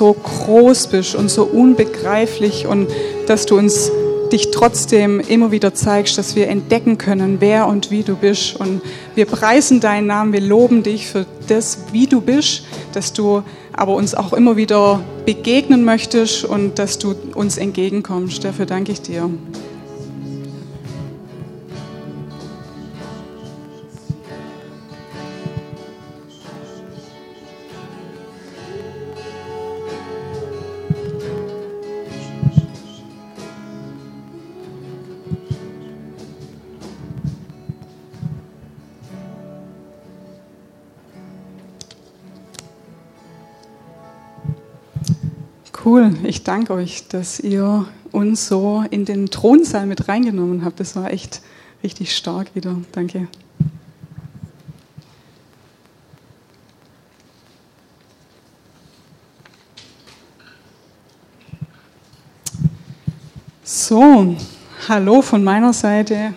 so groß bist und so unbegreiflich und dass du uns dich trotzdem immer wieder zeigst, dass wir entdecken können, wer und wie du bist. Und wir preisen deinen Namen, wir loben dich für das, wie du bist, dass du aber uns auch immer wieder begegnen möchtest und dass du uns entgegenkommst. Dafür danke ich dir. Cool, ich danke euch, dass ihr uns so in den Thronsaal mit reingenommen habt. Das war echt richtig stark wieder. Danke. So, hallo von meiner Seite.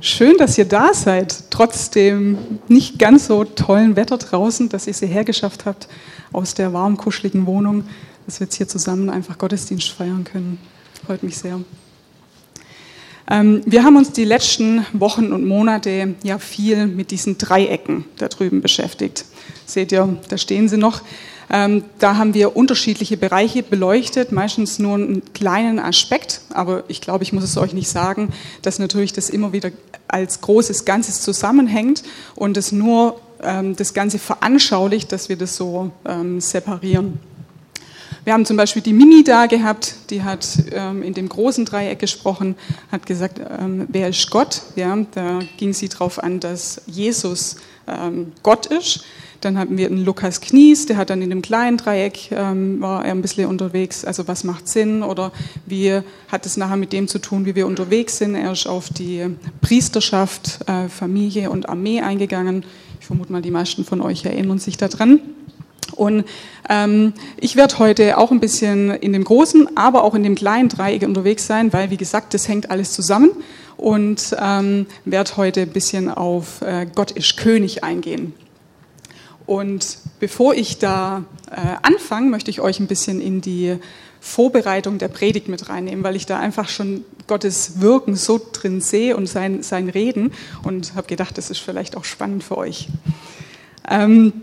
Schön, dass ihr da seid, trotz dem nicht ganz so tollen Wetter draußen, dass ihr sie hergeschafft habt aus der warm kuscheligen Wohnung dass wir jetzt hier zusammen einfach Gottesdienst feiern können. Freut mich sehr. Ähm, wir haben uns die letzten Wochen und Monate ja viel mit diesen Dreiecken da drüben beschäftigt. Seht ihr, da stehen sie noch. Ähm, da haben wir unterschiedliche Bereiche beleuchtet, meistens nur einen kleinen Aspekt, aber ich glaube, ich muss es euch nicht sagen, dass natürlich das immer wieder als großes Ganzes zusammenhängt und es nur ähm, das Ganze veranschaulicht, dass wir das so separieren. Wir haben zum Beispiel die Mimi da gehabt, die hat ähm, in dem großen Dreieck gesprochen, hat gesagt, ähm, wer ist Gott? Ja, da ging sie darauf an, dass Jesus ähm, Gott ist. Dann hatten wir einen Lukas Knies, der hat dann in dem kleinen Dreieck, ähm, war er ein bisschen unterwegs, also was macht Sinn oder wie hat es nachher mit dem zu tun, wie wir unterwegs sind. Er ist auf die Priesterschaft, äh, Familie und Armee eingegangen. Ich vermute mal, die meisten von euch erinnern sich daran. Und ähm, ich werde heute auch ein bisschen in dem großen, aber auch in dem kleinen Dreieck unterwegs sein, weil, wie gesagt, das hängt alles zusammen und ähm, werde heute ein bisschen auf äh, Gott ist König eingehen. Und bevor ich da äh, anfange, möchte ich euch ein bisschen in die Vorbereitung der Predigt mit reinnehmen, weil ich da einfach schon Gottes Wirken so drin sehe und sein, sein Reden und habe gedacht, das ist vielleicht auch spannend für euch. Ähm,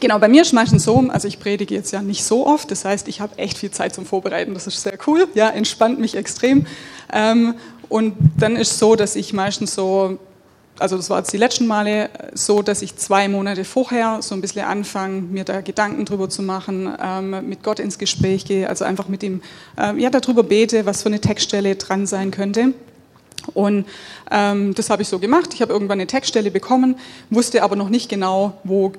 Genau, bei mir ist meistens so, also ich predige jetzt ja nicht so oft, das heißt, ich habe echt viel Zeit zum Vorbereiten, das ist sehr cool, ja, entspannt mich extrem. Ähm, und dann ist so, dass ich meistens so, also das war jetzt die letzten Male so, dass ich zwei Monate vorher so ein bisschen anfange, mir da Gedanken drüber zu machen, ähm, mit Gott ins Gespräch gehe, also einfach mit ihm, ähm, ja, darüber bete, was für eine Textstelle dran sein könnte. Und ähm, das habe ich so gemacht. Ich habe irgendwann eine Textstelle bekommen, wusste aber noch nicht genau, wo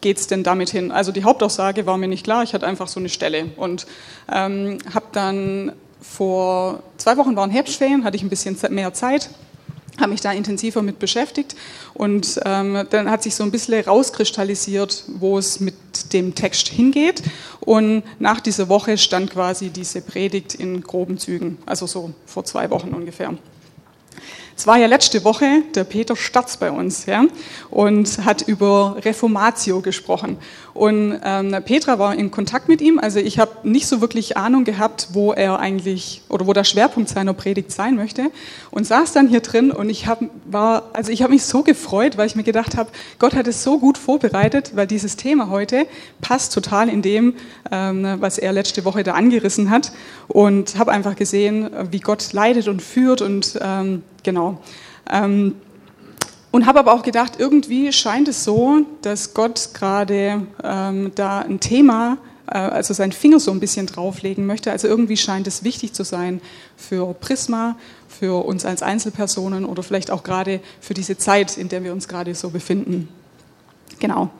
geht es denn damit hin? Also die Hauptaussage war mir nicht klar, ich hatte einfach so eine Stelle und ähm, habe dann vor zwei Wochen waren Herbstferien, hatte ich ein bisschen mehr Zeit, habe mich da intensiver mit beschäftigt. Und ähm, dann hat sich so ein bisschen rauskristallisiert, wo es mit dem Text hingeht. Und nach dieser Woche stand quasi diese Predigt in groben Zügen, also so vor zwei Wochen ungefähr. Es war ja letzte Woche der Peter Statz bei uns ja, und hat über Reformatio gesprochen. Und ähm, Petra war in Kontakt mit ihm. Also ich habe nicht so wirklich Ahnung gehabt, wo er eigentlich oder wo der Schwerpunkt seiner Predigt sein möchte. Und saß dann hier drin und ich habe war, also ich habe mich so gefreut, weil ich mir gedacht habe, Gott hat es so gut vorbereitet, weil dieses Thema heute passt total in dem, ähm, was er letzte Woche da angerissen hat. Und habe einfach gesehen, wie Gott leidet und führt und ähm, genau. Ähm, und habe aber auch gedacht, irgendwie scheint es so, dass Gott gerade ähm, da ein Thema, äh, also seinen Finger so ein bisschen drauflegen möchte. Also irgendwie scheint es wichtig zu sein für Prisma, für uns als Einzelpersonen oder vielleicht auch gerade für diese Zeit, in der wir uns gerade so befinden. Genau.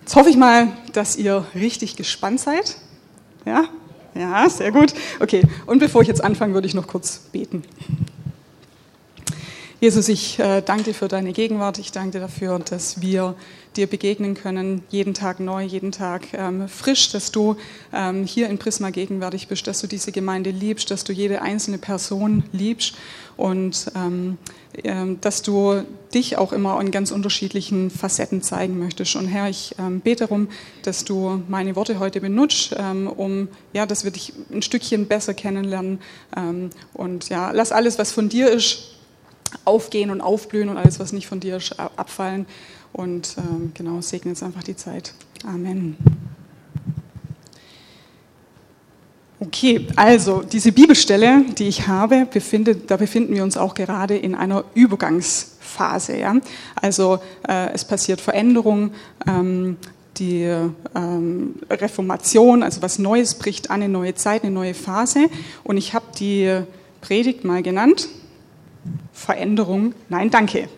Jetzt hoffe ich mal, dass ihr richtig gespannt seid. Ja? Ja, sehr gut. Okay, und bevor ich jetzt anfange, würde ich noch kurz beten. Jesus, ich äh, danke dir für deine Gegenwart. Ich danke dir dafür, dass wir dir begegnen können, jeden Tag neu, jeden Tag ähm, frisch, dass du ähm, hier in Prisma gegenwärtig bist, dass du diese Gemeinde liebst, dass du jede einzelne Person liebst und ähm, ähm dass du dich auch immer in ganz unterschiedlichen Facetten zeigen möchtest. Und Herr, ich ähm, bete darum, dass du meine Worte heute benutzt, ähm, um, ja, dass wir dich ein Stückchen besser kennenlernen. und ja, lass alles, was von dir ist, aufgehen und aufblühen und alles, was nicht von dir abfallen. Und ähm, genau, segne jetzt einfach die Zeit. Amen. Okay, also diese Bibelstelle, die ich habe, befindet, da befinden wir uns auch gerade in einer Übergangsphase. Ja? Also äh, es passiert Veränderung, ähm, die ähm, Reformation, also was Neues bricht an, eine neue Zeit, eine neue Phase. Und ich habe die Predigt mal genannt, Veränderung, nein, danke.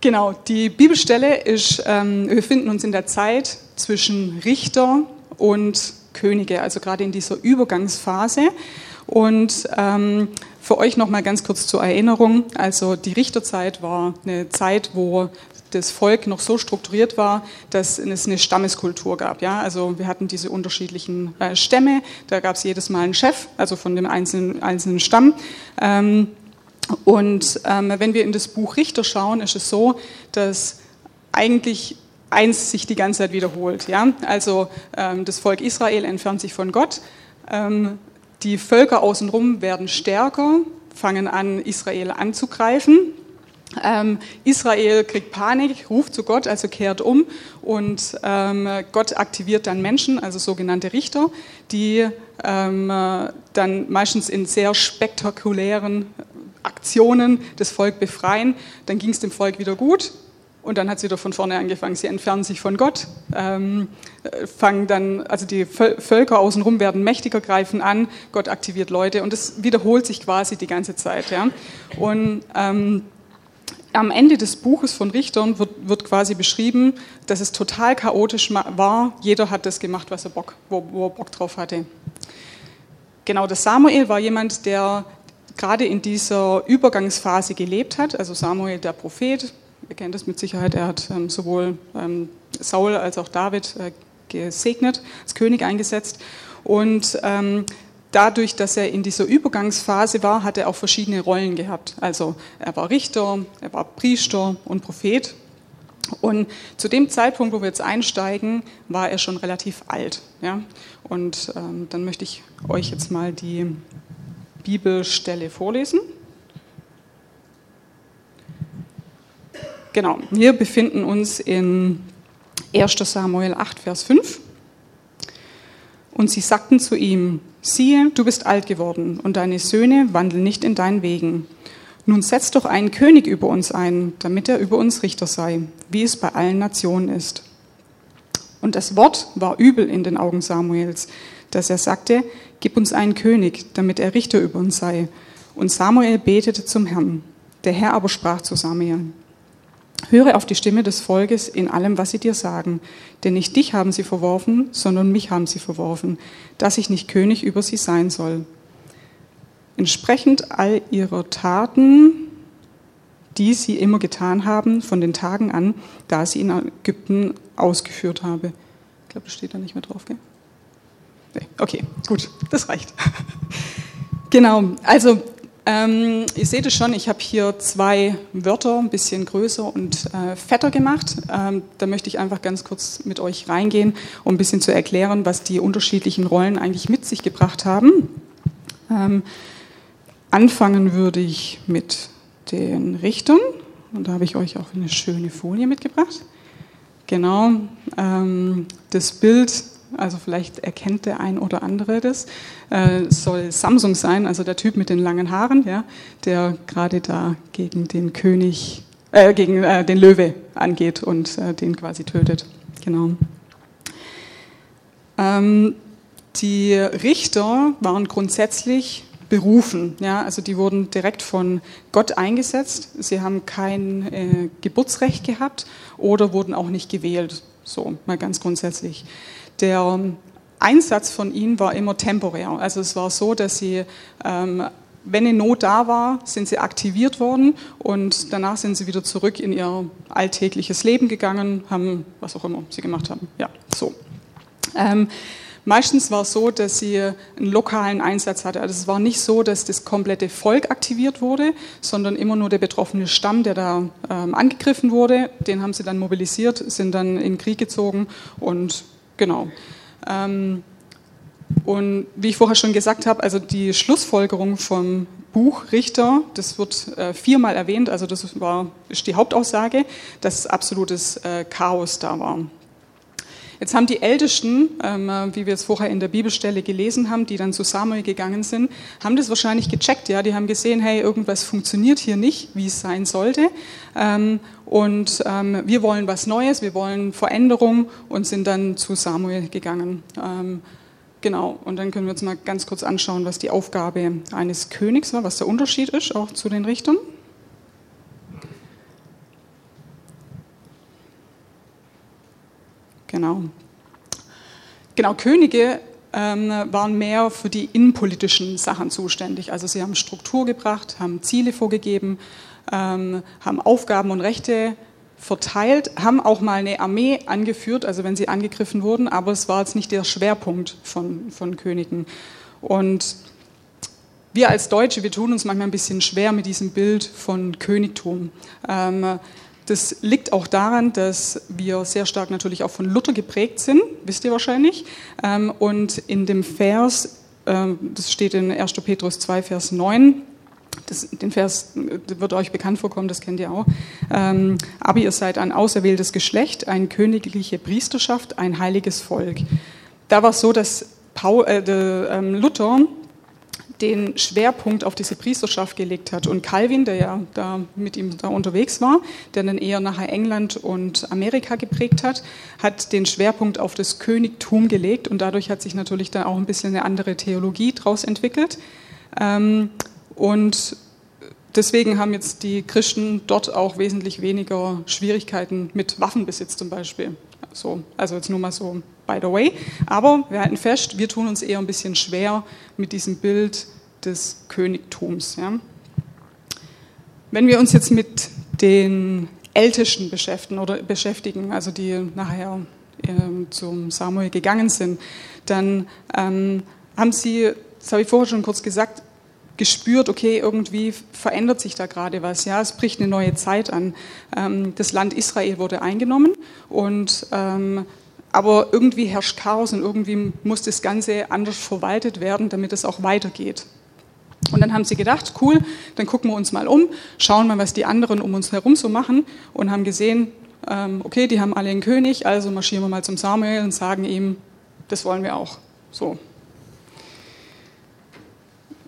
Genau, die Bibelstelle ist, ähm, wir befinden uns in der Zeit zwischen Richter und Könige, also gerade in dieser Übergangsphase. Und ähm, für euch nochmal ganz kurz zur Erinnerung, also die Richterzeit war eine Zeit, wo das Volk noch so strukturiert war, dass es eine Stammeskultur gab. Ja? Also wir hatten diese unterschiedlichen äh, Stämme, da gab es jedes Mal einen Chef, also von dem einzelnen, einzelnen Stamm. Ähm, und ähm, wenn wir in das Buch Richter schauen, ist es so, dass eigentlich eins sich die ganze Zeit wiederholt. Ja? Also ähm, das Volk Israel entfernt sich von Gott, ähm, die Völker außenrum werden stärker, fangen an, Israel anzugreifen. Ähm, Israel kriegt Panik, ruft zu Gott, also kehrt um und ähm, Gott aktiviert dann Menschen, also sogenannte Richter, die ähm, dann meistens in sehr spektakulären Aktionen das Volk befreien. Dann ging es dem Volk wieder gut und dann hat es wieder von vorne angefangen. Sie entfernen sich von Gott, ähm, fangen dann, also die Völker außenrum werden mächtiger, greifen an, Gott aktiviert Leute und das wiederholt sich quasi die ganze Zeit. Ja? Und ähm, am Ende des Buches von Richtern wird, wird, quasi beschrieben, dass es total chaotisch war. Jeder hat das gemacht, was er Bock, wo, wo er Bock drauf hatte. Genau, das Samuel war jemand, der gerade in dieser Übergangsphase gelebt hat. Also Samuel, der Prophet, ihr kennt das mit Sicherheit, er hat ähm, sowohl ähm, Saul als auch David äh, gesegnet, als König eingesetzt. Und ähm, dadurch, dass er in dieser Übergangsphase war, hat er auch verschiedene Rollen gehabt. Also er war Richter, er war Priester und Prophet. Und zu dem Zeitpunkt, wo wir jetzt einsteigen, war er schon relativ alt. Ja? Und ähm, dann möchte ich euch jetzt mal die Bibelstelle vorlesen. Genau, wir befinden uns in 1 Samuel 8, Vers 5. Und sie sagten zu ihm, siehe, du bist alt geworden und deine Söhne wandeln nicht in deinen Wegen. Nun setz doch einen König über uns ein, damit er über uns Richter sei, wie es bei allen Nationen ist. Und das Wort war übel in den Augen Samuels, dass er sagte, gib uns einen König, damit er Richter über uns sei. Und Samuel betete zum Herrn. Der Herr aber sprach zu Samuel, Höre auf die Stimme des Volkes in allem, was sie dir sagen, denn nicht dich haben sie verworfen, sondern mich haben sie verworfen, dass ich nicht König über sie sein soll. Entsprechend all ihrer Taten, die sie immer getan haben, von den Tagen an, da sie in Ägypten ausgeführt habe. Ich glaube, das steht da nicht mehr drauf, gell? Nee, okay, gut, das reicht. genau, also ähm, ihr seht es schon, ich habe hier zwei Wörter ein bisschen größer und äh, fetter gemacht. Ähm, da möchte ich einfach ganz kurz mit euch reingehen, um ein bisschen zu erklären, was die unterschiedlichen Rollen eigentlich mit sich gebracht haben. Ähm, anfangen würde ich mit den Richtern. Und da habe ich euch auch eine schöne Folie mitgebracht. Genau, ähm, das Bild also vielleicht erkennt der ein oder andere das, äh, soll Samsung sein, also der Typ mit den langen Haaren, ja, der gerade da gegen den König, äh, gegen äh, den Löwe angeht und äh, den quasi tötet. Genau. Ähm, die Richter waren grundsätzlich berufen, ja, also die wurden direkt von Gott eingesetzt. Sie haben kein äh, Geburtsrecht gehabt oder wurden auch nicht gewählt, so mal ganz grundsätzlich der Einsatz von ihnen war immer temporär. Also es war so, dass sie ähm, wenn eine Not da war, sind sie aktiviert worden und danach sind sie wieder zurück in ihr alltägliches Leben gegangen, haben was auch immer sie gemacht haben. Ja, so. Ähm, Meistens war es so, dass sie einen lokalen Einsatz hatte. Also es war nicht so, dass das komplette Volk aktiviert wurde, sondern immer nur der betroffene Stamm, der da ähm, angegriffen wurde. Den haben sie dann mobilisiert, sind dann in den Krieg gezogen und genau. Ähm, und wie ich vorher schon gesagt habe, also die Schlussfolgerung vom Buch Richter, das wird äh, viermal erwähnt, also das war, ist die Hauptaussage, dass absolutes äh, Chaos da war. Jetzt haben die Ältesten, ähm, wie wir es vorher in der Bibelstelle gelesen haben, die dann zu Samuel gegangen sind, haben das wahrscheinlich gecheckt. Ja, die haben gesehen, hey, irgendwas funktioniert hier nicht, wie es sein sollte. Ähm, und ähm, wir wollen was Neues, wir wollen Veränderung und sind dann zu Samuel gegangen. Genau. Und dann können wir uns mal ganz kurz anschauen, was die Aufgabe eines Königs war, was der Unterschied ist, auch zu den Richtern. Genau. Genau, Könige ähm, waren mehr für die innenpolitischen Sachen zuständig. Also sie haben Struktur gebracht, haben Ziele vorgegeben, ähm, haben Aufgaben und Rechte verteilt, haben auch mal eine Armee angeführt, also wenn sie angegriffen wurden, aber es war jetzt nicht der Schwerpunkt von, von Königen. Und wir als Deutsche, wir tun uns manchmal ein bisschen schwer mit diesem Bild von Königtum. Ähm, das liegt auch daran, dass wir sehr stark natürlich auch von Luther geprägt sind, wisst ihr wahrscheinlich. Ähm, und in dem Vers, ähm, das steht in 1. Petrus 2, Vers 9, das, den Vers wird euch bekannt vorkommen, das kennt ihr auch. Ähm, aber ihr seid ein auserwähltes Geschlecht, eine königliche Priesterschaft, ein heiliges Volk. Da war es so, dass Paul, äh, Luther den Schwerpunkt auf diese Priesterschaft gelegt hat. Und Calvin, der ja da mit ihm da unterwegs war, der dann eher nachher England und Amerika geprägt hat, hat den Schwerpunkt auf das Königtum gelegt und dadurch hat sich natürlich dann auch ein bisschen eine andere Theologie daraus entwickelt. Ähm, und deswegen haben jetzt die Christen dort auch wesentlich weniger Schwierigkeiten mit Waffenbesitz zum Beispiel. So, also jetzt nur mal so by the way. Aber wir halten fest, wir tun uns eher ein bisschen schwer mit diesem Bild des Königtums. Ja. Wenn wir uns jetzt mit den Ältesten beschäftigen, oder beschäftigen also die nachher äh, zum Samuel gegangen sind, dann ähm, haben sie, das habe ich vorher schon kurz gesagt, gespürt, okay, irgendwie verändert sich da gerade was. Ja, es bricht eine neue Zeit an. Ähm, das Land Israel wurde eingenommen und ähm, aber irgendwie herrscht Chaos und irgendwie muss das Ganze anders verwaltet werden, damit es auch weitergeht. Und dann haben sie gedacht, cool, dann gucken wir uns mal um, schauen mal, was die anderen um uns herum so machen und haben gesehen, ähm, okay, die haben alle einen König, also marschieren wir mal zum Samuel und sagen ihm, das wollen wir auch. So.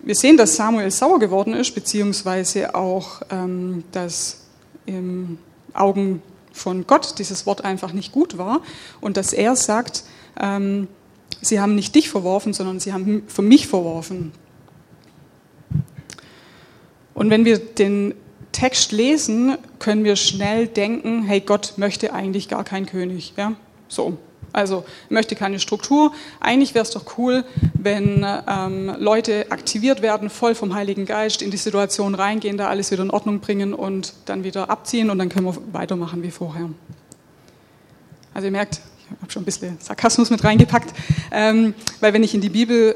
Wir sehen, dass Samuel sauer geworden ist, beziehungsweise auch, ähm, dass im Augen von Gott dieses Wort einfach nicht gut war und dass er sagt, ähm, sie haben nicht dich verworfen, sondern sie haben für mich verworfen. Und wenn wir den Text lesen, können wir schnell denken, hey, Gott möchte eigentlich gar keinen König. Ja? So, also möchte keine Struktur. Eigentlich wäre es doch cool, wenn ähm, Leute aktiviert werden, voll vom Heiligen Geist, in die Situation reingehen, da alles wieder in Ordnung bringen und dann wieder abziehen und dann können wir weitermachen wie vorher. Also ihr merkt, ich habe schon ein bisschen Sarkasmus mit reingepackt, ähm, weil wenn ich in die Bibel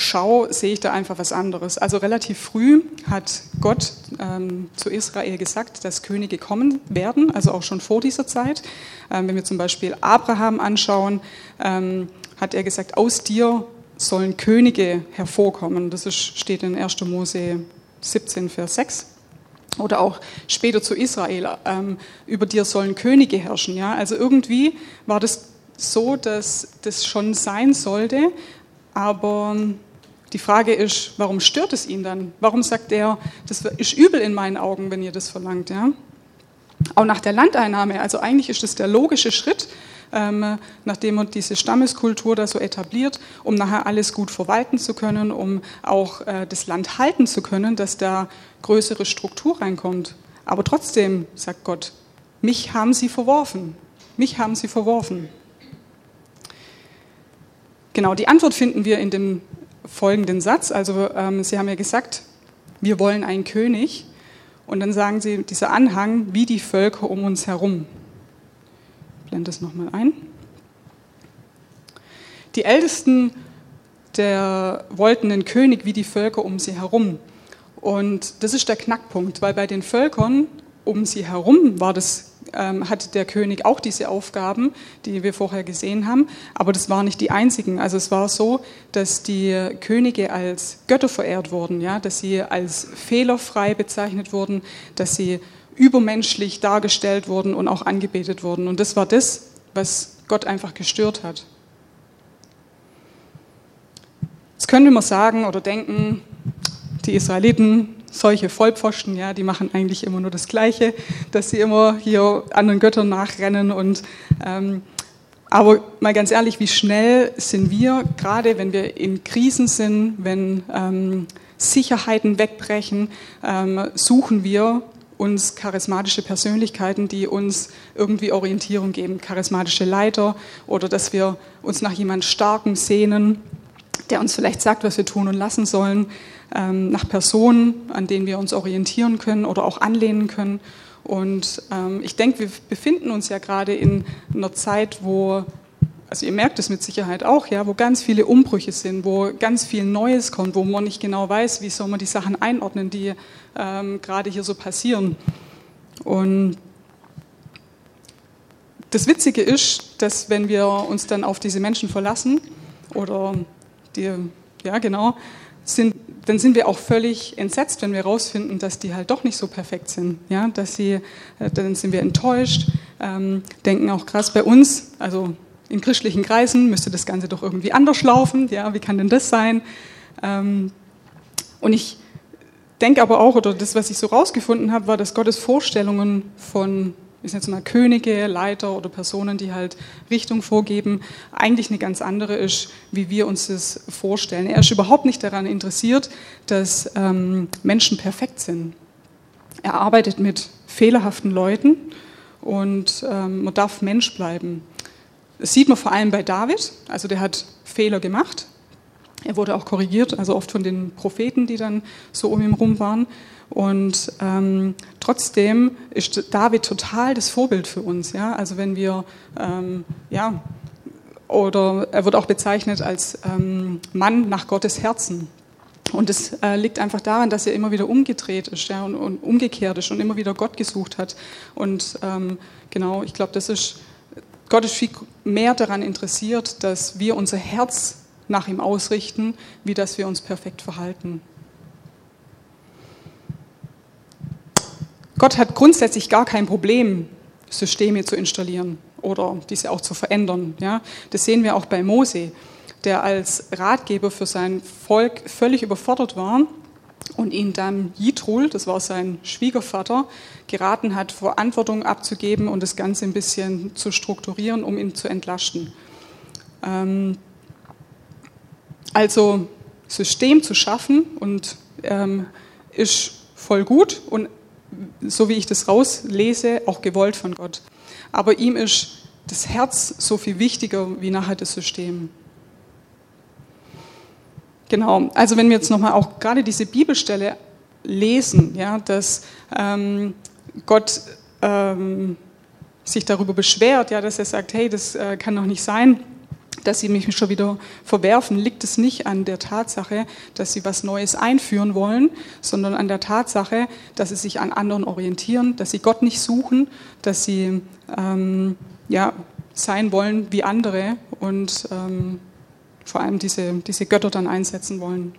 schaue, sehe ich da einfach was anderes. Also relativ früh hat Gott ähm, zu Israel gesagt, dass Könige kommen werden, also auch schon vor dieser Zeit. Ähm, wenn wir zum Beispiel Abraham anschauen, ähm, hat er gesagt, aus dir sollen Könige hervorkommen. Das ist, steht in 1. Mose 17, Vers 6. Oder auch später zu Israel, ähm, über dir sollen Könige herrschen. Ja? Also irgendwie war das so, dass das schon sein sollte, aber die Frage ist, warum stört es ihn dann? Warum sagt er, das ist übel in meinen Augen, wenn ihr das verlangt? Ja? Auch nach der Landeinnahme, also eigentlich ist das der logische Schritt, ähm, nachdem man diese Stammeskultur da so etabliert, um nachher alles gut verwalten zu können, um auch äh, das Land halten zu können, dass da größere Struktur reinkommt. Aber trotzdem, sagt Gott, mich haben sie verworfen. Mich haben sie verworfen. Genau, die Antwort finden wir in dem folgenden Satz. Also ähm, Sie haben ja gesagt, wir wollen einen König. Und dann sagen sie, dieser Anhang, wie die Völker um uns herum. Ich blende das nochmal ein. Die Ältesten der wollten einen König wie die Völker um sie herum. Und das ist der Knackpunkt, weil bei den Völkern um sie herum war das, ähm, hatte der König auch diese Aufgaben, die wir vorher gesehen haben, aber das waren nicht die einzigen. Also es war so, dass die Könige als Götter verehrt wurden, ja, dass sie als fehlerfrei bezeichnet wurden, dass sie übermenschlich dargestellt wurden und auch angebetet wurden. Und das war das, was Gott einfach gestört hat. Jetzt können wir sagen oder denken, die Israeliten, solche Vollpfosten, ja, die machen eigentlich immer nur das Gleiche, dass sie immer hier anderen Göttern nachrennen und ähm, aber mal ganz ehrlich, wie schnell sind wir, gerade wenn wir in Krisen sind, wenn ähm, Sicherheiten wegbrechen, ähm, suchen wir uns charismatische Persönlichkeiten, die uns irgendwie Orientierung geben, charismatische Leiter oder dass wir uns nach jemand Starkem sehnen der uns vielleicht sagt, was wir tun und lassen sollen, ähm, nach Personen, an denen wir uns orientieren können oder auch anlehnen können. Und ähm, ich denke, wir befinden uns ja gerade in einer Zeit, wo, also ihr merkt es mit Sicherheit auch, ja, wo ganz viele Umbrüche sind, wo ganz viel Neues kommt, wo man nicht genau weiß, wie soll man die Sachen einordnen, die ähm, gerade hier so passieren. Und das Witzige ist, dass wenn wir uns dann auf diese Menschen verlassen oder die, ja genau, sind, dann sind wir auch völlig entsetzt, wenn wir herausfinden, dass die halt doch nicht so perfekt sind. Ja, dass sie, äh, dann sind wir enttäuscht, ähm, denken auch krass bei uns, also in christlichen Kreisen müsste das Ganze doch irgendwie anders laufen. Ja, wie kann denn das sein? Ähm, und ich denke aber auch, oder das, was ich so rausgefunden habe, war, dass Gottes Vorstellungen von ich jetzt mal Könige, Leiter oder Personen, die halt Richtung vorgeben, eigentlich eine ganz andere ist, wie wir uns das vorstellen. Er ist überhaupt nicht daran interessiert, dass ähm, Menschen perfekt sind. Er arbeitet mit fehlerhaften Leuten und ähm, man darf Mensch bleiben. Das sieht man vor allem bei David, also der hat Fehler gemacht. Er wurde auch korrigiert, also oft von den Propheten, die dann so um ihn rum waren. Und ähm, trotzdem ist David total das Vorbild für uns. Ja? Also wenn wir, ähm, ja, oder er wird auch bezeichnet als ähm, Mann nach Gottes Herzen. Und es äh, liegt einfach daran, dass er immer wieder umgedreht ist ja, und, und, umgekehrt ist und immer wieder Gott gesucht hat. Und ähm, genau, ich glaube, das ist, Gott ist viel mehr daran interessiert, dass wir unser Herz nach ihm ausrichten, wie dass wir uns perfekt verhalten. Gott hat grundsätzlich gar kein Problem, Systeme zu installieren oder diese auch zu verändern. Ja? Das sehen wir auch bei Mose, der als Ratgeber für sein Volk völlig überfordert war und ihn dann Jitrul, das war sein Schwiegervater, geraten hat, Verantwortung abzugeben und das Ganze ein bisschen zu strukturieren, um ihn zu entlasten. Ähm, also System zu schaffen und ähm, ist voll gut und so wie ich das rauslese, auch gewollt von Gott. Aber ihm ist das Herz so viel wichtiger wie nachher das System. Genau, also wenn wir jetzt nochmal auch gerade diese Bibelstelle lesen, ja, dass ähm, Gott ähm, sich darüber beschwert, ja, dass er sagt, hey, das äh, kann doch nicht sein, dass sie mich schon wieder verwerfen, liegt es nicht an der Tatsache, dass sie was Neues einführen wollen, sondern an der Tatsache, dass sie sich an anderen orientieren, dass sie Gott nicht suchen, dass sie ähm, ja, sein wollen wie andere und ähm, vor allem diese, diese Götter dann einsetzen wollen.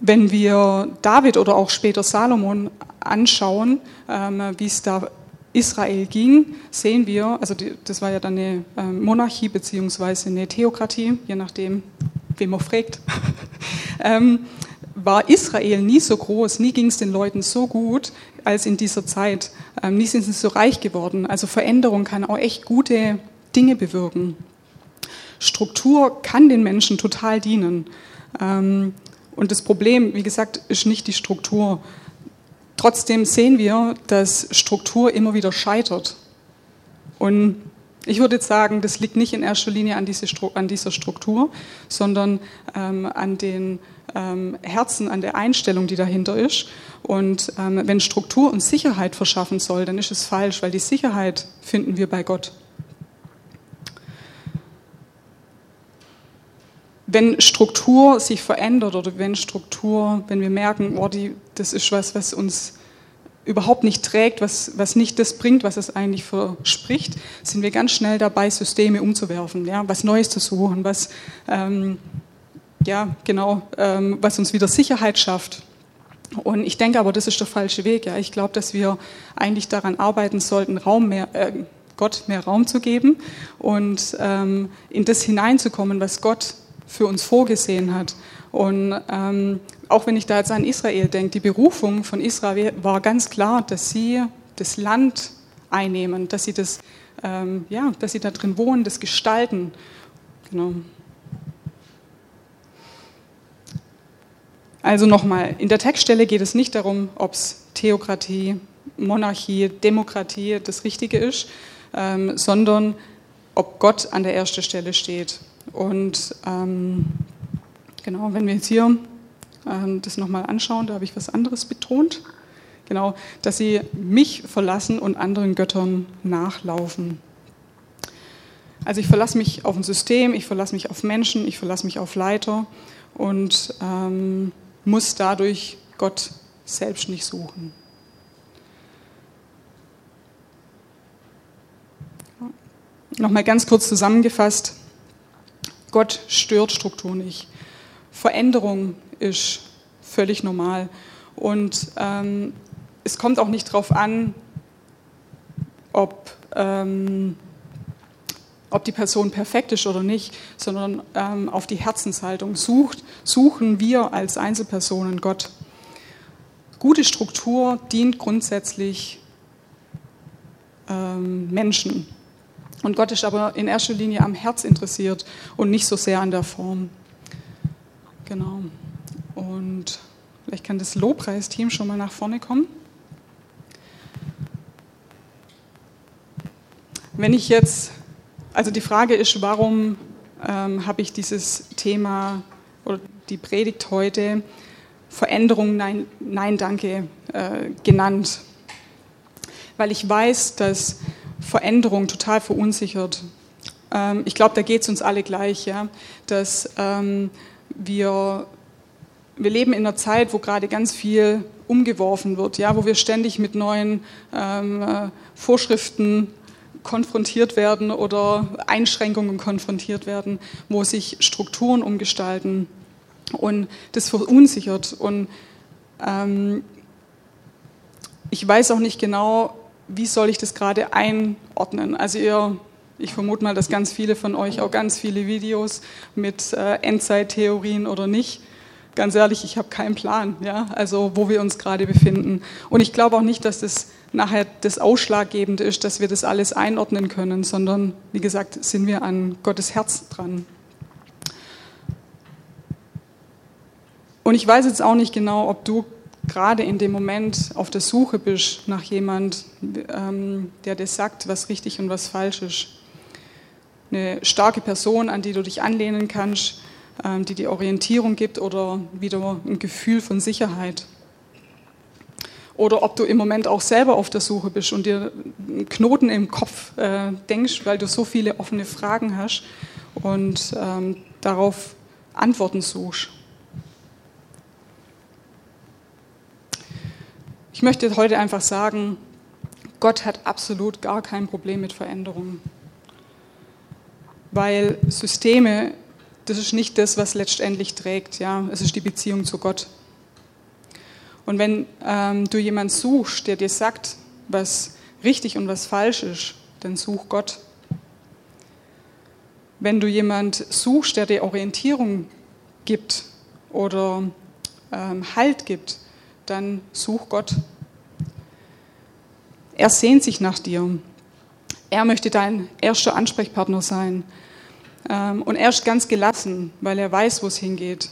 Wenn wir David oder auch später Salomon anschauen, ähm, wie es da Israel ging, sehen wir, also die, das war ja dann eine ähm, Monarchie beziehungsweise eine Theokratie, je nachdem, wem man fragt, ähm, war Israel nie so groß, nie ging es den Leuten so gut als in dieser Zeit. Ähm, nie sind sie so reich geworden. Also Veränderung kann auch echt gute Dinge bewirken. Struktur kann den Menschen total dienen. Ähm, und das Problem, wie gesagt, ist nicht die Struktur, Trotzdem sehen wir, dass Struktur immer wieder scheitert. Und Ich würde jetzt sagen, das liegt nicht in erster Linie an, diese, an dieser Struktur, sondern ähm, an den ähm, Herzen, an der Einstellung, die dahinter ist. Und ähm, wenn Struktur und Sicherheit verschaffen soll, dann ist es falsch, weil die Sicherheit finden wir bei Gott. Wenn Struktur sich verändert oder wenn Struktur, wenn wir merken, oh, die, das ist was, was uns überhaupt nicht trägt, was, was nicht das bringt, was es eigentlich verspricht, sind wir ganz schnell dabei, Systeme umzuwerfen, ja, was Neues zu suchen, was, ähm, ja, genau, ähm, was uns wieder Sicherheit schafft. Und ich denke aber, das ist der falsche Weg. Ja. Ich glaube, dass wir eigentlich daran arbeiten sollten, Raum mehr, äh, Gott mehr Raum zu geben und ähm, in das hineinzukommen, was Gott für uns vorgesehen hat. Und ähm, auch wenn ich da jetzt an Israel denke, die Berufung von Israel war ganz klar, dass sie das Land einnehmen, dass sie das, ähm, ja, dass sie da drin wohnen, das gestalten. Genau. Also nochmal, in der Textstelle geht es nicht darum, ob es Theokratie, Monarchie, Demokratie das Richtige ist, ähm, sondern ob Gott an der ersten Stelle steht. Und ähm, genau, wenn wir jetzt hier ähm, das nochmal anschauen, da habe ich was anderes betont. Genau, dass sie mich verlassen und anderen Göttern nachlaufen. Also ich verlasse mich auf ein System, ich verlasse mich auf Menschen, ich verlasse mich auf Leiter und ähm, muss dadurch Gott selbst nicht suchen. Nochmal ganz kurz zusammengefasst, Gott stört Struktur nicht. Veränderung ist völlig normal. Und ähm, es kommt auch nicht darauf an, ob, ähm, ob die Person perfekt ist oder nicht, sondern ähm, auf die Herzenshaltung. Sucht, suchen wir als Einzelpersonen Gott. Gute Struktur dient grundsätzlich ähm, Menschen. Und Gott ist aber in erster Linie am Herz interessiert und nicht so sehr an der Form. Genau. Und vielleicht kann das Lobpreisteam schon mal nach vorne kommen. Wenn ich jetzt, also die Frage ist, warum ähm, habe ich dieses Thema oder die Predigt heute Veränderung, nein, nein danke äh, genannt. Weil ich weiß, dass Veränderung total verunsichert. Ähm, ich glaube, da geht es uns alle gleich, ja, dass ähm, wir wir leben in einer Zeit, wo gerade ganz viel umgeworfen wird, ja, wo wir ständig mit neuen ähm, äh, Vorschriften konfrontiert werden oder Einschränkungen konfrontiert werden, wo sich Strukturen umgestalten und das verunsichert. Und ähm, ich weiß auch nicht genau, wie soll ich das gerade einordnen. Also ihr, ich vermute mal, dass ganz viele von euch auch ganz viele Videos mit äh, Endzeittheorien oder nicht ganz ehrlich, ich habe keinen Plan, ja, also wo wir uns gerade befinden. Und ich glaube auch nicht, dass das nachher das Ausschlaggebende ist, dass wir das alles einordnen können, sondern wie gesagt, sind wir an Gottes Herz dran. Und ich weiß jetzt auch nicht genau, ob du gerade in dem Moment auf der Suche bist nach jemand, ähm, der dir sagt, was richtig und was falsch ist. Eine starke Person, an die du dich anlehnen kannst, ähm, die die Orientierung gibt oder wieder ein Gefühl von Sicherheit. Oder ob du im Moment auch selber auf der Suche bist und dir einen Knoten im Kopf äh, denkst, weil du so viele offene Fragen hast und ähm, darauf Antworten suchst. Ich möchte heute einfach sagen, Gott hat absolut gar kein Problem mit Veränderungen, weil Systeme das ist nicht das, was letztendlich trägt. Ja, es ist die Beziehung zu Gott. Und wenn ähm, du jemanden suchst, der dir sagt, was richtig und was falsch ist, dann such Gott. Wenn du jemanden suchst, der dir Orientierung gibt oder ähm, Halt gibt, dann such Gott. Er sehnt sich nach dir. Er möchte dein erster Ansprechpartner sein. Ähm, und er ist ganz gelassen, weil er weiß, wo es hingeht.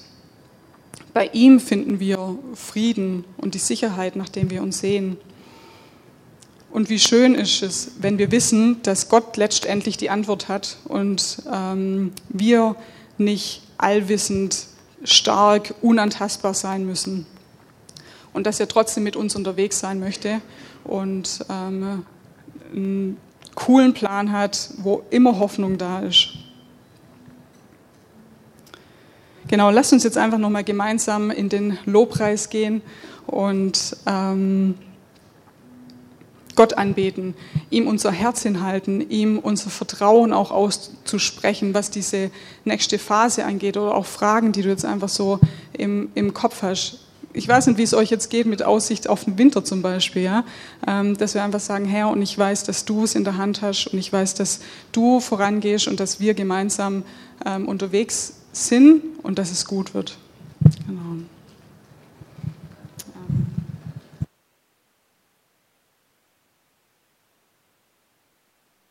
Bei ihm finden wir Frieden und die Sicherheit, nach dem wir uns sehen. Und wie schön ist es, wenn wir wissen, dass Gott letztendlich die Antwort hat und ähm, wir nicht allwissend, stark, unantastbar sein müssen. Und dass er trotzdem mit uns unterwegs sein möchte und ähm, einen coolen Plan hat, wo immer Hoffnung da ist. Genau, lasst uns jetzt einfach nochmal gemeinsam in den Lobpreis gehen und ähm, Gott anbeten, ihm unser Herz hinhalten, ihm unser Vertrauen auch auszusprechen, was diese nächste Phase angeht oder auch Fragen, die du jetzt einfach so im, im Kopf hast. Ich weiß nicht, wie es euch jetzt geht mit Aussicht auf den Winter zum Beispiel, ja? Ähm, dass wir einfach sagen, Herr, und ich weiß, dass du es in der Hand hast und ich weiß, dass du vorangehst und dass wir gemeinsam ähm, unterwegs sind und dass es gut wird. Genau.